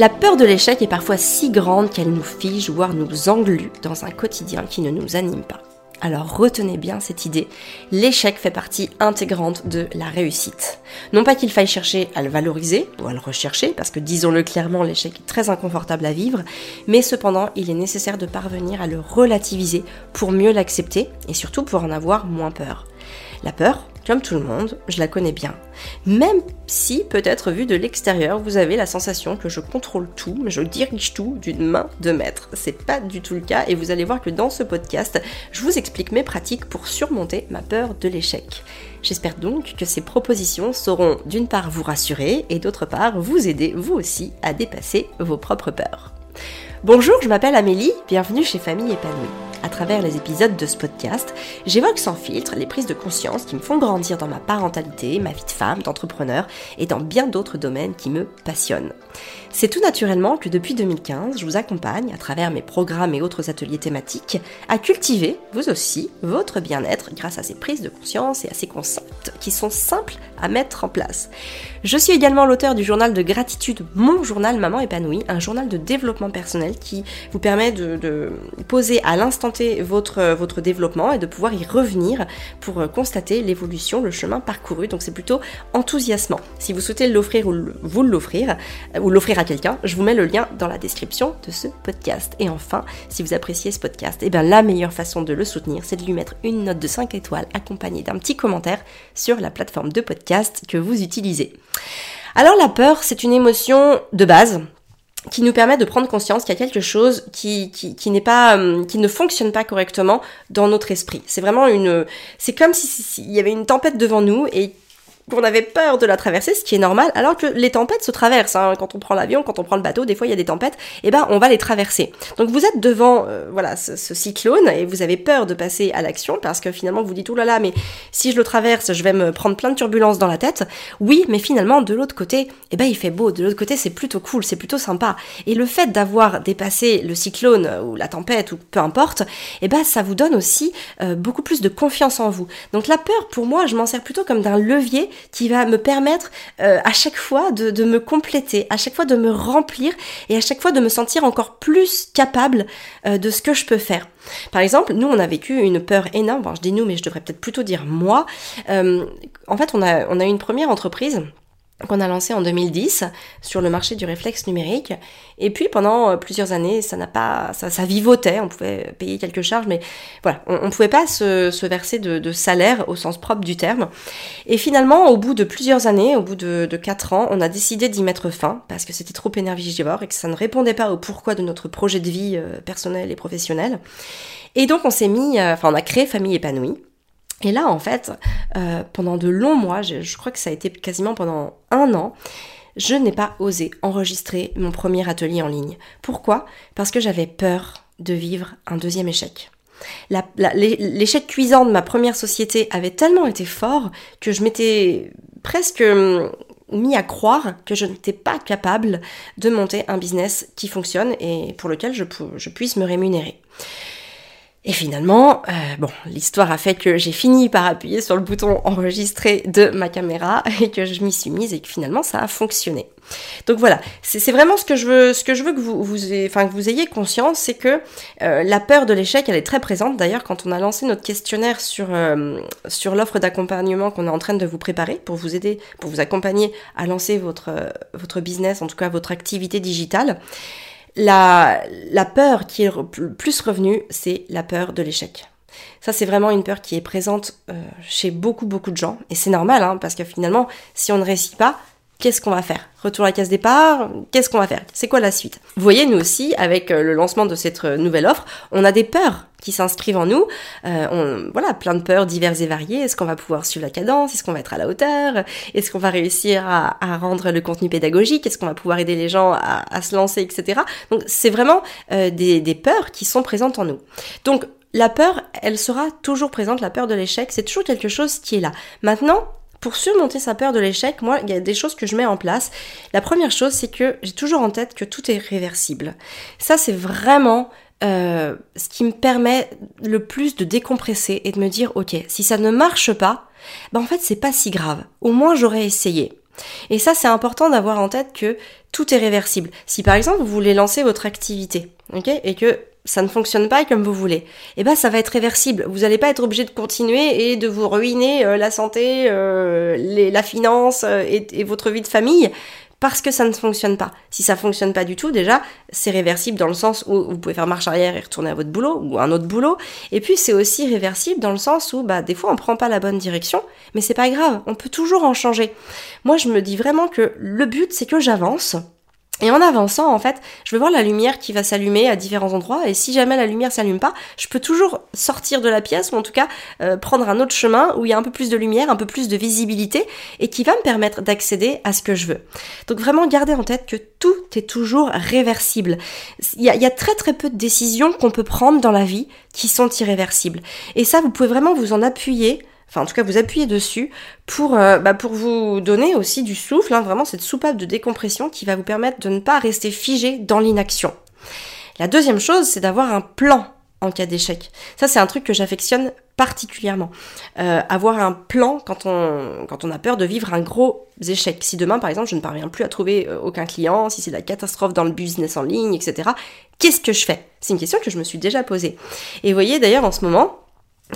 La peur de l'échec est parfois si grande qu'elle nous fige, voire nous englue dans un quotidien qui ne nous anime pas. Alors retenez bien cette idée, l'échec fait partie intégrante de la réussite. Non pas qu'il faille chercher à le valoriser ou à le rechercher, parce que disons-le clairement, l'échec est très inconfortable à vivre, mais cependant il est nécessaire de parvenir à le relativiser pour mieux l'accepter et surtout pour en avoir moins peur. La peur, comme tout le monde, je la connais bien. Même si, peut-être vu de l'extérieur, vous avez la sensation que je contrôle tout, je dirige tout d'une main de maître. C'est pas du tout le cas et vous allez voir que dans ce podcast, je vous explique mes pratiques pour surmonter ma peur de l'échec. J'espère donc que ces propositions sauront d'une part vous rassurer et d'autre part vous aider vous aussi à dépasser vos propres peurs. Bonjour, je m'appelle Amélie, bienvenue chez Famille épanouie. À travers les épisodes de ce podcast, j'évoque sans filtre les prises de conscience qui me font grandir dans ma parentalité, ma vie de femme, d'entrepreneur et dans bien d'autres domaines qui me passionnent. C'est tout naturellement que depuis 2015, je vous accompagne, à travers mes programmes et autres ateliers thématiques, à cultiver, vous aussi, votre bien-être grâce à ces prises de conscience et à ces concepts qui sont simples à mettre en place. Je suis également l'auteur du journal de gratitude Mon journal Maman épanouie, un journal de développement personnel qui vous permet de, de poser à l'instant Votre, votre développement et de pouvoir y revenir pour constater l'évolution, le chemin parcouru. Donc c'est plutôt enthousiasmant. Si vous souhaitez l'offrir ou vous l'offrir, ou l'offrir quelqu'un, je vous mets le lien dans la description de ce podcast. Et enfin, si vous appréciez ce podcast, eh bien la meilleure façon de le soutenir, c'est de lui mettre une note de 5 étoiles accompagnée d'un petit commentaire sur la plateforme de podcast que vous utilisez. Alors la peur, c'est une émotion de base qui nous permet de prendre conscience qu'il y a quelque chose euh, qui ne fonctionne pas correctement dans notre esprit. C'est vraiment une c'est comme s'il si, y avait une tempête devant nous et qu'on avait peur de la traverser, ce qui est normal, alors que les tempêtes se traversent. Hein. Quand on prend l'avion, quand on prend le bateau, des fois il y a des tempêtes, et eh ben on va les traverser. Donc vous êtes devant euh, voilà ce, cyclone et vous avez peur de passer à l'action parce que finalement vous dites oh là là mais si je le traverse, je vais me prendre plein de turbulences dans la tête. Oui, mais finalement de l'autre côté, eh ben il fait beau. De l'autre côté c'est plutôt cool, c'est plutôt sympa. Et le fait d'avoir dépassé le cyclone ou la tempête ou peu importe, eh ben ça vous donne aussi euh, beaucoup plus de confiance en vous. Donc la peur pour moi, je m'en sers plutôt comme d'un levier qui va me permettre euh, à chaque fois de, me compléter, à chaque fois de me remplir et à chaque fois de me sentir encore plus capable euh, de ce que je peux faire. Par exemple, nous, on a vécu une peur énorme, bon, je dis nous, mais je devrais peut-être plutôt dire moi. Euh, en fait, on a, on a une première entreprise qu'on a lancé en 2010 sur le marché du réflexe numérique. Et puis pendant euh, plusieurs années, ça n'a pas, ça, ça, vivotait. On pouvait payer quelques charges, mais voilà, on, ne pouvait pas se, se verser de, de, salaire au sens propre du terme. Et finalement, au bout de plusieurs années, au bout de, de quatre ans, on a décidé d'y mettre fin parce que c'était trop énergivore et que ça ne répondait pas au pourquoi de notre projet de vie euh, personnel et professionnel. Et donc on s'est mis, euh, enfin on a créé Famille épanouie. Et là, en fait, euh, pendant de longs mois, je, crois que ça a été quasiment pendant un an, je n'ai pas osé enregistrer mon premier atelier en ligne. Pourquoi? Parce que j'avais peur de vivre un deuxième échec. L'échec cuisant de ma première société avait tellement été fort que je m'étais presque hum, mis à croire que je n'étais pas capable de monter un business qui fonctionne et pour lequel je puisse me rémunérer. Et finalement, euh, bon, l'histoire a fait que j'ai fini par appuyer sur le bouton enregistrer de ma caméra et que je m'y suis mise et que finalement ça a fonctionné. Donc voilà, c'est vraiment ce que je veux, ce que je veux que vous, ayez, que vous ayez conscience, c'est que euh, la peur de l'échec, elle est très présente. D'ailleurs, quand on a lancé notre questionnaire sur euh, sur l'offre d'accompagnement qu'on est en train de vous préparer pour vous aider, pour vous accompagner à lancer votre votre business, en tout cas votre activité digitale. La, peur qui est le plus revenue, c'est la peur de l'échec. Ça, c'est vraiment une peur qui est présente euh, chez beaucoup, beaucoup de gens. Et c'est normal, hein, parce que finalement, si on ne réussit pas, qu'est-ce qu'on va faire? Retour à la case départ, qu'est-ce qu'on va faire? C'est quoi la suite? Vous voyez, nous aussi, avec euh, le lancement de cette euh, nouvelle offre, on a des peurs qui s'inscrivent en nous. Euh, on, voilà, plein de peurs diverses et variées. Est-ce qu'on va pouvoir suivre la cadence? Est-ce qu'on va être à la hauteur? Est-ce qu'on va réussir à, à, rendre le contenu pédagogique? Est-ce qu'on va pouvoir aider les gens à, à se lancer, etc. Donc, c'est vraiment euh, des, des peurs qui sont présentes en nous. Donc, la peur, elle sera toujours présente, la peur de l'échec, c'est toujours quelque chose qui est là. Maintenant, pour surmonter sa peur de l'échec, moi, il y a des choses que je mets en place. La première chose, c'est que j'ai toujours en tête que tout est réversible. Ça, c'est vraiment euh, ce qui me permet le plus de décompresser et de me dire, ok, si ça ne marche pas, ben en fait, c'est pas si grave. Au moins, j'aurais essayé. Et ça, c'est important d'avoir en tête que tout est réversible. Si par exemple vous voulez lancer votre activité, ok, et que ça ne fonctionne pas comme vous voulez, eh ben ça va être réversible. Vous n'allez pas être obligé de continuer et de vous ruiner euh, la santé, euh, la finance euh, et, votre vie de famille parce que ça ne fonctionne pas. Si ça fonctionne pas du tout, déjà, c'est réversible dans le sens où vous pouvez faire marche arrière et retourner à votre boulot ou un autre boulot. Et puis c'est aussi réversible dans le sens où, bah, des fois on prend pas la bonne direction, mais c'est pas grave, on peut toujours en changer. Moi, je me dis vraiment que le but, c'est que j'avance et en avançant, en fait, je vais voir la lumière qui va s'allumer à différents endroits. Et si jamais la lumière s'allume pas, je peux toujours sortir de la pièce ou en tout cas euh, prendre un autre chemin où il y a un peu plus de lumière, un peu plus de visibilité et qui va me permettre d'accéder à ce que je veux. Donc vraiment, gardez en tête que tout est toujours réversible. Il y a, il y a très très peu de décisions qu'on peut prendre dans la vie qui sont irréversibles. Et ça, vous pouvez vraiment vous en appuyer enfin en tout cas vous appuyez dessus pour, euh, bah, vous donner aussi du souffle, hein, vraiment cette soupape de décompression qui va vous permettre de ne pas rester figé dans l'inaction. La deuxième chose, c'est d'avoir un plan en cas d'échec. Ça, c'est un truc que j'affectionne particulièrement. Euh, avoir un plan quand on, quand on a peur de vivre un gros échec. Si demain, par exemple, je ne parviens plus à trouver euh, aucun client, si c'est la catastrophe dans le business en ligne, etc., qu'est-ce que je fais? C'est une question que je me suis déjà posée. Et vous voyez, d'ailleurs, en ce moment,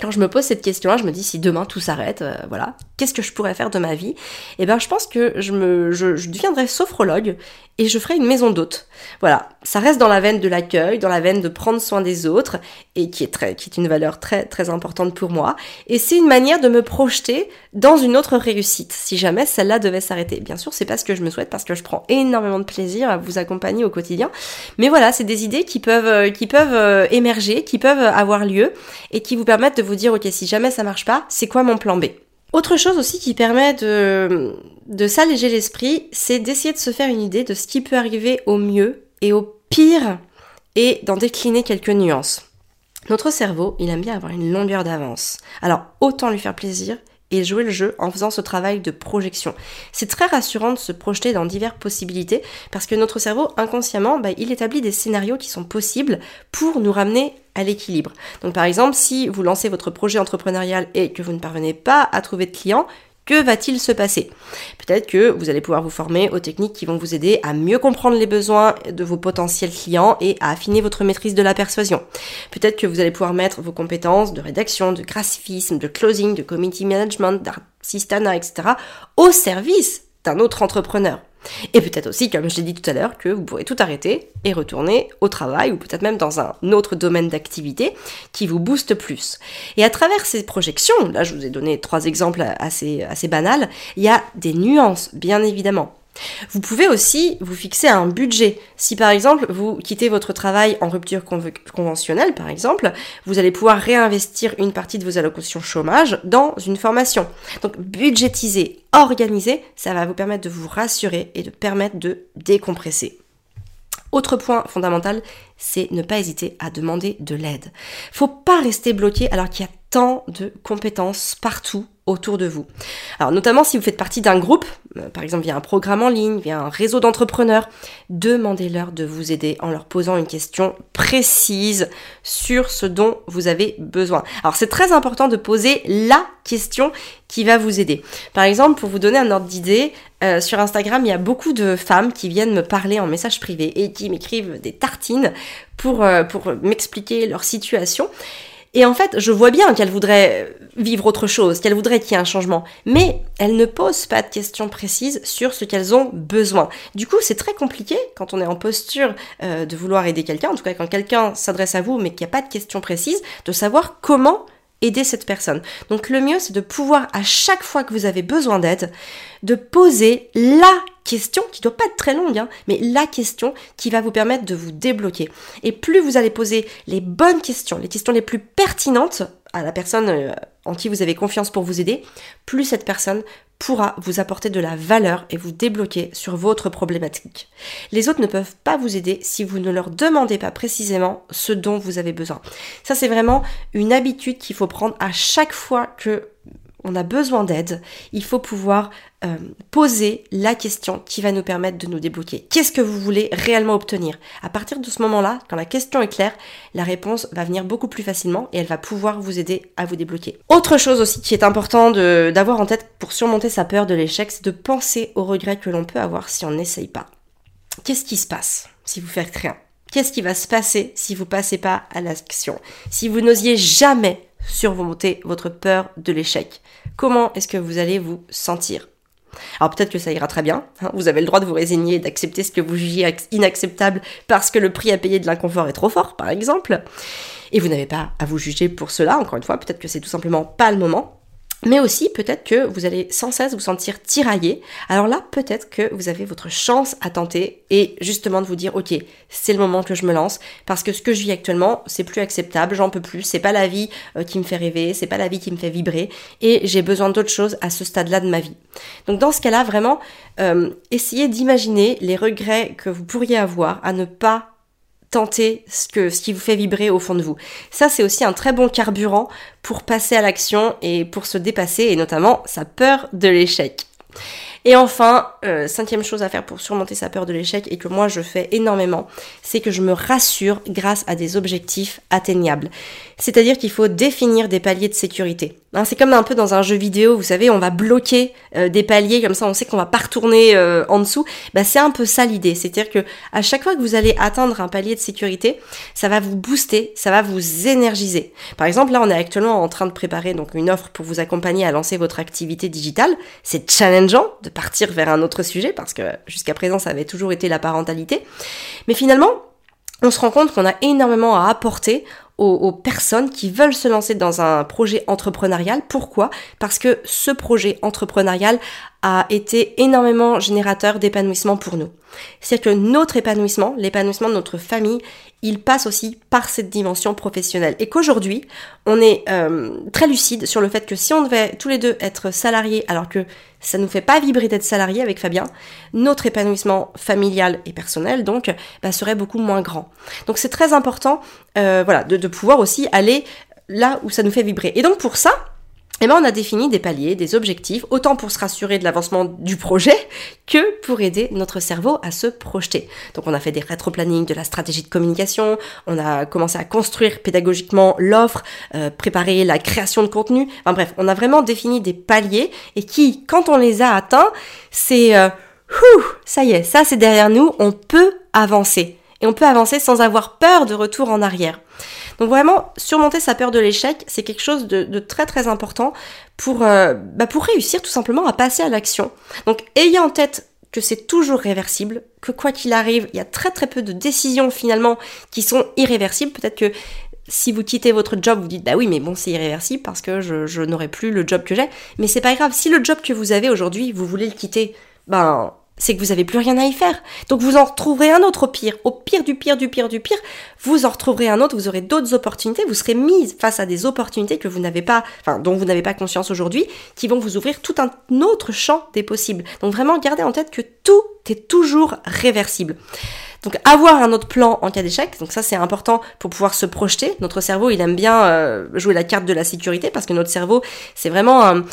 quand je me pose cette question-là, je me dis si demain tout s'arrête, euh, voilà, qu'est-ce que je pourrais faire de ma vie Eh ben, je pense que je me, je, je deviendrai sophrologue et je ferai une maison d'hôte. Voilà, ça reste dans la veine de l'accueil, dans la veine de prendre soin des autres et qui est très, qui est une valeur très très importante pour moi. Et c'est une manière de me projeter dans une autre réussite, si jamais celle-là devait s'arrêter. Bien sûr, c'est pas ce que je me souhaite parce que je prends énormément de plaisir à vous accompagner au quotidien. Mais voilà, c'est des idées qui peuvent, euh, qui peuvent euh, émerger, qui peuvent avoir lieu et qui vous permettent de vous dire ok, si jamais ça marche pas, c'est quoi mon plan B? Autre chose aussi qui permet de, s'alléger l'esprit, c'est d'essayer de se faire une idée de ce qui peut arriver au mieux et au pire et d'en décliner quelques nuances. Notre cerveau, il aime bien avoir une longueur d'avance. Alors autant lui faire plaisir et jouer le jeu en faisant ce travail de projection. C'est très rassurant de se projeter dans diverses possibilités parce que notre cerveau, inconsciemment, bah, il établit des scénarios qui sont possibles pour nous ramener à l'équilibre. Donc par exemple, si vous lancez votre projet entrepreneurial et que vous ne parvenez pas à trouver de clients, que va-t-il se passer? Peut-être que vous allez pouvoir vous former aux techniques qui vont vous aider à mieux comprendre les besoins de vos potentiels clients et à affiner votre maîtrise de la persuasion. Peut-être que vous allez pouvoir mettre vos compétences de rédaction, de graphisme, de closing, de community management, d'assistana, etc. au service d'un autre entrepreneur. Et peut-être aussi, comme je l'ai dit tout à l'heure, que vous pourrez tout arrêter et retourner au travail ou peut-être même dans un autre domaine d'activité qui vous booste plus. Et à travers ces projections, là je vous ai donné trois exemples assez, assez banals, il y a des nuances, bien évidemment. Vous pouvez aussi vous fixer un budget. Si par exemple vous quittez votre travail en rupture conventionnelle, par exemple, vous allez pouvoir réinvestir une partie de vos allocations chômage dans une formation. Donc budgétiser, organiser, ça va vous permettre de vous rassurer et de permettre de décompresser. Autre point fondamental, c'est ne pas hésiter à demander de l'aide. Faut pas rester bloqué alors qu'il y a tant de compétences partout autour de vous. Alors notamment si vous faites partie d'un groupe, euh, par exemple via un programme en ligne, via un réseau d'entrepreneurs, demandez-leur de vous aider en leur posant une question précise sur ce dont vous avez besoin. Alors c'est très important de poser la question qui va vous aider. Par exemple, pour vous donner un ordre d'idée, euh, sur Instagram, il y a beaucoup de femmes qui viennent me parler en message privé et qui m'écrivent des tartines pour, euh, pour m'expliquer leur situation. Et en fait, je vois bien qu'elle voudrait vivre autre chose, qu'elle voudrait qu'il y ait un changement. Mais elles ne posent pas de questions précises sur ce qu'elles ont besoin. Du coup, c'est très compliqué quand on est en posture euh, de vouloir aider quelqu'un, en tout cas quand quelqu'un s'adresse à vous mais qu'il n'y a pas de questions précises, de savoir comment aider cette personne. Donc le mieux, c'est de pouvoir, à chaque fois que vous avez besoin d'aide, de poser la question, qui doit pas être très longue, hein, mais la question qui va vous permettre de vous débloquer. Et plus vous allez poser les bonnes questions, les questions les plus pertinentes à la personne euh, en qui vous avez confiance pour vous aider, plus cette personne pourra vous apporter de la valeur et vous débloquer sur votre problématique. Les autres ne peuvent pas vous aider si vous ne leur demandez pas précisément ce dont vous avez besoin. Ça, c'est vraiment une habitude qu'il faut prendre à chaque fois que on a besoin d'aide, il faut pouvoir euh, poser la question qui va nous permettre de nous débloquer. Qu'est-ce que vous voulez réellement obtenir? À partir de ce moment-là, quand la question est claire, la réponse va venir beaucoup plus facilement et elle va pouvoir vous aider à vous débloquer. Autre chose aussi qui est important d'avoir en tête pour surmonter sa peur de l'échec, c'est de penser aux regrets que l'on peut avoir si on n'essaye pas. Qu'est-ce qui se passe si vous faites rien? Qu'est-ce qui va se passer si vous passez pas à l'action? Si vous n'osiez jamais surmonter votre peur de l'échec, comment est-ce que vous allez vous sentir? Alors peut-être que ça ira très bien, hein. vous avez le droit de vous résigner et d'accepter ce que vous jugez inacceptable parce que le prix à payer de l'inconfort est trop fort, par exemple. Et vous n'avez pas à vous juger pour cela, encore une fois, peut-être que c'est tout simplement pas le moment. Mais aussi peut-être que vous allez sans cesse vous sentir tiraillé. Alors là, peut-être que vous avez votre chance à tenter et justement de vous dire ok, c'est le moment que je me lance parce que ce que je vis actuellement, c'est plus acceptable, j'en peux plus, c'est pas la vie euh, qui me fait rêver, c'est pas la vie qui me fait vibrer et j'ai besoin d'autre chose à ce stade-là de ma vie. Donc dans ce cas-là, vraiment, euh, essayez d'imaginer les regrets que vous pourriez avoir à ne pas tenter ce, ce qui vous fait vibrer au fond de vous. Ça, c'est aussi un très bon carburant pour passer à l'action et pour se dépasser, et notamment sa peur de l'échec. Et enfin, euh, cinquième chose à faire pour surmonter sa peur de l'échec et que moi je fais énormément, c'est que je me rassure grâce à des objectifs atteignables. C'est-à-dire qu'il faut définir des paliers de sécurité. Hein, c'est comme un peu dans un jeu vidéo, vous savez, on va bloquer euh, des paliers comme ça, on sait qu'on va pas retourner euh, en dessous. Bah, c'est un peu ça l'idée, c'est-à-dire que à chaque fois que vous allez atteindre un palier de sécurité, ça va vous booster, ça va vous énergiser. Par exemple, là, on est actuellement en train de préparer donc une offre pour vous accompagner à lancer votre activité digitale. C'est challengeant de partir vers un autre sujet parce que jusqu'à présent, ça avait toujours été la parentalité. Mais finalement, on se rend compte qu'on a énormément à apporter aux, personnes qui veulent se lancer dans un projet entrepreneurial. Pourquoi? Parce que ce projet entrepreneurial a été énormément générateur d'épanouissement pour nous. C'est que notre épanouissement, l'épanouissement de notre famille, il passe aussi par cette dimension professionnelle. Et qu'aujourd'hui, on est euh, très lucide sur le fait que si on devait tous les deux être salariés, alors que ça nous fait pas vibrer d'être salariés avec Fabien, notre épanouissement familial et personnel, donc, bah, serait beaucoup moins grand. Donc c'est très important, euh, voilà, de pouvoir aussi aller là où ça nous fait vibrer. Et donc pour ça, eh ben, on a défini des paliers, des objectifs, autant pour se rassurer de l'avancement du projet que pour aider notre cerveau à se projeter. Donc on a fait des rétro-planning de la stratégie de communication, on a commencé à construire pédagogiquement l'offre, euh, préparer la création de contenu. Enfin bref, on a vraiment défini des paliers et qui, quand on les a atteints, c'est euh, ça y est, ça c'est derrière nous, on peut avancer. Et on peut avancer sans avoir peur de retour en arrière. Donc vraiment, surmonter sa peur de l'échec, c'est quelque chose de, très très important pour, euh, bah pour réussir tout simplement à passer à l'action. Donc ayez en tête que c'est toujours réversible, que quoi qu'il arrive, il y a très très peu de décisions finalement qui sont irréversibles. Peut-être que si vous quittez votre job, vous dites bah oui mais bon c'est irréversible parce que je, je n'aurai plus le job que j'ai. Mais c'est pas grave, si le job que vous avez aujourd'hui, vous voulez le quitter, ben c'est que vous n'avez plus rien à y faire. Donc vous en retrouverez un autre au pire. Au pire du pire du pire du pire, vous en retrouverez un autre, vous aurez d'autres opportunités, vous serez mise face à des opportunités que vous n'avez pas, enfin, dont vous n'avez pas conscience aujourd'hui, qui vont vous ouvrir tout un autre champ des possibles. Donc vraiment, gardez en tête que tout est toujours réversible. Donc avoir un autre plan en cas d'échec, donc ça c'est important pour pouvoir se projeter. Notre cerveau il aime bien euh, jouer la carte de la sécurité parce que notre cerveau c'est vraiment un,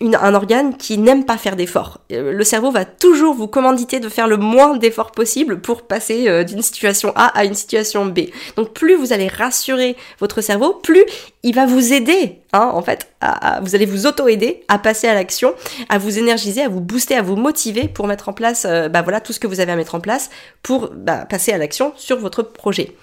un organe qui n'aime pas faire d'efforts. Euh, le cerveau va toujours vous commanditer de faire le moins d'efforts possible pour passer euh, d'une situation A à une situation B. Donc plus vous allez rassurer votre cerveau, plus il va vous aider, hein, en fait, vous allez vous auto-aider à passer à l'action, à vous énergiser, à vous booster, à vous motiver pour mettre en place, euh, bah voilà, tout ce que vous avez à mettre en place pour bah, passer à l'action sur votre projet.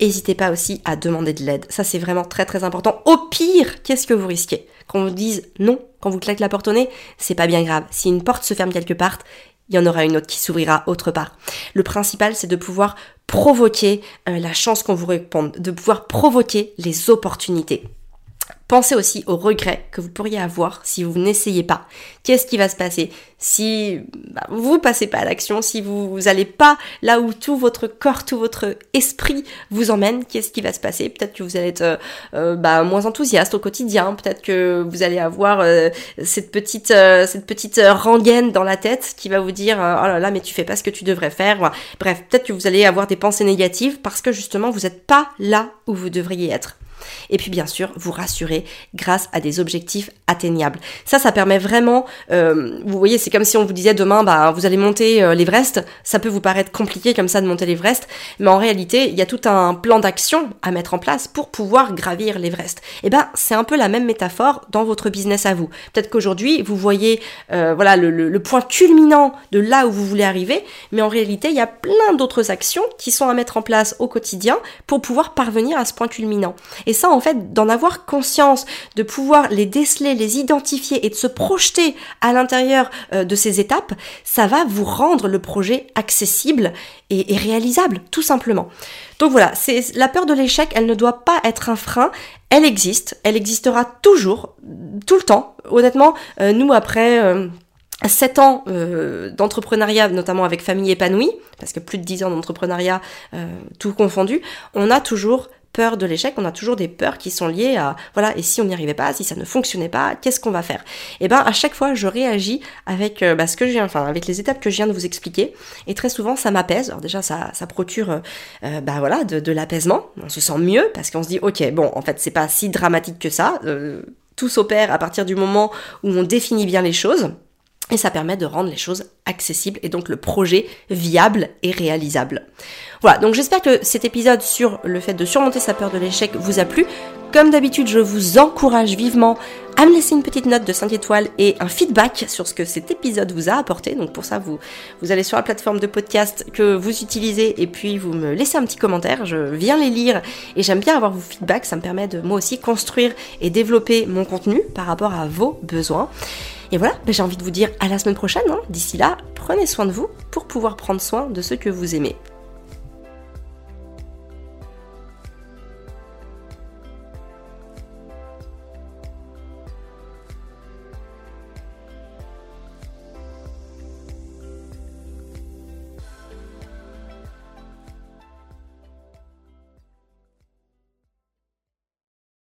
N'hésitez pas aussi à demander de l'aide. Ça, c'est vraiment très très important. Au pire, qu'est-ce que vous risquez? Qu'on vous dise non, quand vous claquez la porte au nez, c'est pas bien grave. Si une porte se ferme quelque part, il y en aura une autre qui s'ouvrira autre part. Le principal, c'est de pouvoir provoquer euh, la chance qu'on vous réponde, de pouvoir provoquer les opportunités. Pensez aussi aux regrets que vous pourriez avoir si vous n'essayez pas. Qu'est-ce qui va se passer si bah, vous passez pas à l'action, si vous n'allez pas là où tout votre corps, tout votre esprit vous emmène Qu'est-ce qui va se passer? Peut-être que vous allez être euh, euh, bah, moins enthousiaste au quotidien. Peut-être que vous allez avoir euh, cette petite rengaine dans la tête qui va vous dire oh là là mais tu fais pas ce que tu devrais faire. Bref, peut-être que vous allez avoir des pensées négatives parce que justement vous n'êtes pas là où vous devriez être. Et puis bien sûr, vous rassurer grâce à des objectifs atteignables. Ça, ça permet vraiment, euh, vous voyez, c'est comme si on vous disait demain, bah, vous allez monter euh, l'Everest. Ça peut vous paraître compliqué comme ça de monter l'Everest, mais en réalité, il y a tout un plan d'action à mettre en place pour pouvoir gravir l'Everest. Et eh ben, c'est un peu la même métaphore dans votre business à vous. Peut-être qu'aujourd'hui, vous voyez, euh, voilà, le, point culminant de là où vous voulez arriver, mais en réalité, il y a plein d'autres actions qui sont à mettre en place au quotidien pour pouvoir parvenir à ce point culminant. Ça, en fait, d'en avoir conscience, de pouvoir les déceler, les identifier et de se projeter à l'intérieur euh, de ces étapes, ça va vous rendre le projet accessible et, et réalisable, tout simplement. Donc voilà, c'est la peur de l'échec, elle ne doit pas être un frein, elle existe, elle existera toujours, tout le temps. Honnêtement, euh, nous après euh, 7 ans euh, d'entrepreneuriat, notamment avec famille épanouie, parce que plus de 10 ans d'entrepreneuriat, tout confondu, on a toujours peur de l'échec, on a toujours des peurs qui sont liées à voilà et si on n'y arrivait pas, si ça ne fonctionnait pas, qu'est-ce qu'on va faire? Et eh ben à chaque fois je réagis avec euh, bah, ce que je enfin avec les étapes que je viens de vous expliquer et très souvent ça m'apaise. Alors déjà ça, ça procure euh, bah voilà de, de l'apaisement, on se sent mieux parce qu'on se dit ok bon en fait c'est pas si dramatique que ça, tout s'opère à partir du moment où on définit bien les choses. Et ça permet de rendre les choses accessibles et donc le projet viable et réalisable. Voilà, donc j'espère que cet épisode sur le fait de surmonter sa peur de l'échec vous a plu. Comme d'habitude, je vous encourage vivement à me laisser une petite note de 5 étoiles et un feedback sur ce que cet épisode vous a apporté. Donc pour ça, vous, vous allez sur la plateforme de podcast que vous utilisez et puis vous me laissez un petit commentaire. Je viens les lire et j'aime bien avoir vos feedbacks. Ça me permet de moi aussi construire et développer mon contenu par rapport à vos besoins. Et voilà, ben, j'ai envie de vous dire à la semaine prochaine. Hein. D'ici là, prenez soin de vous pour pouvoir prendre soin de ceux que vous aimez.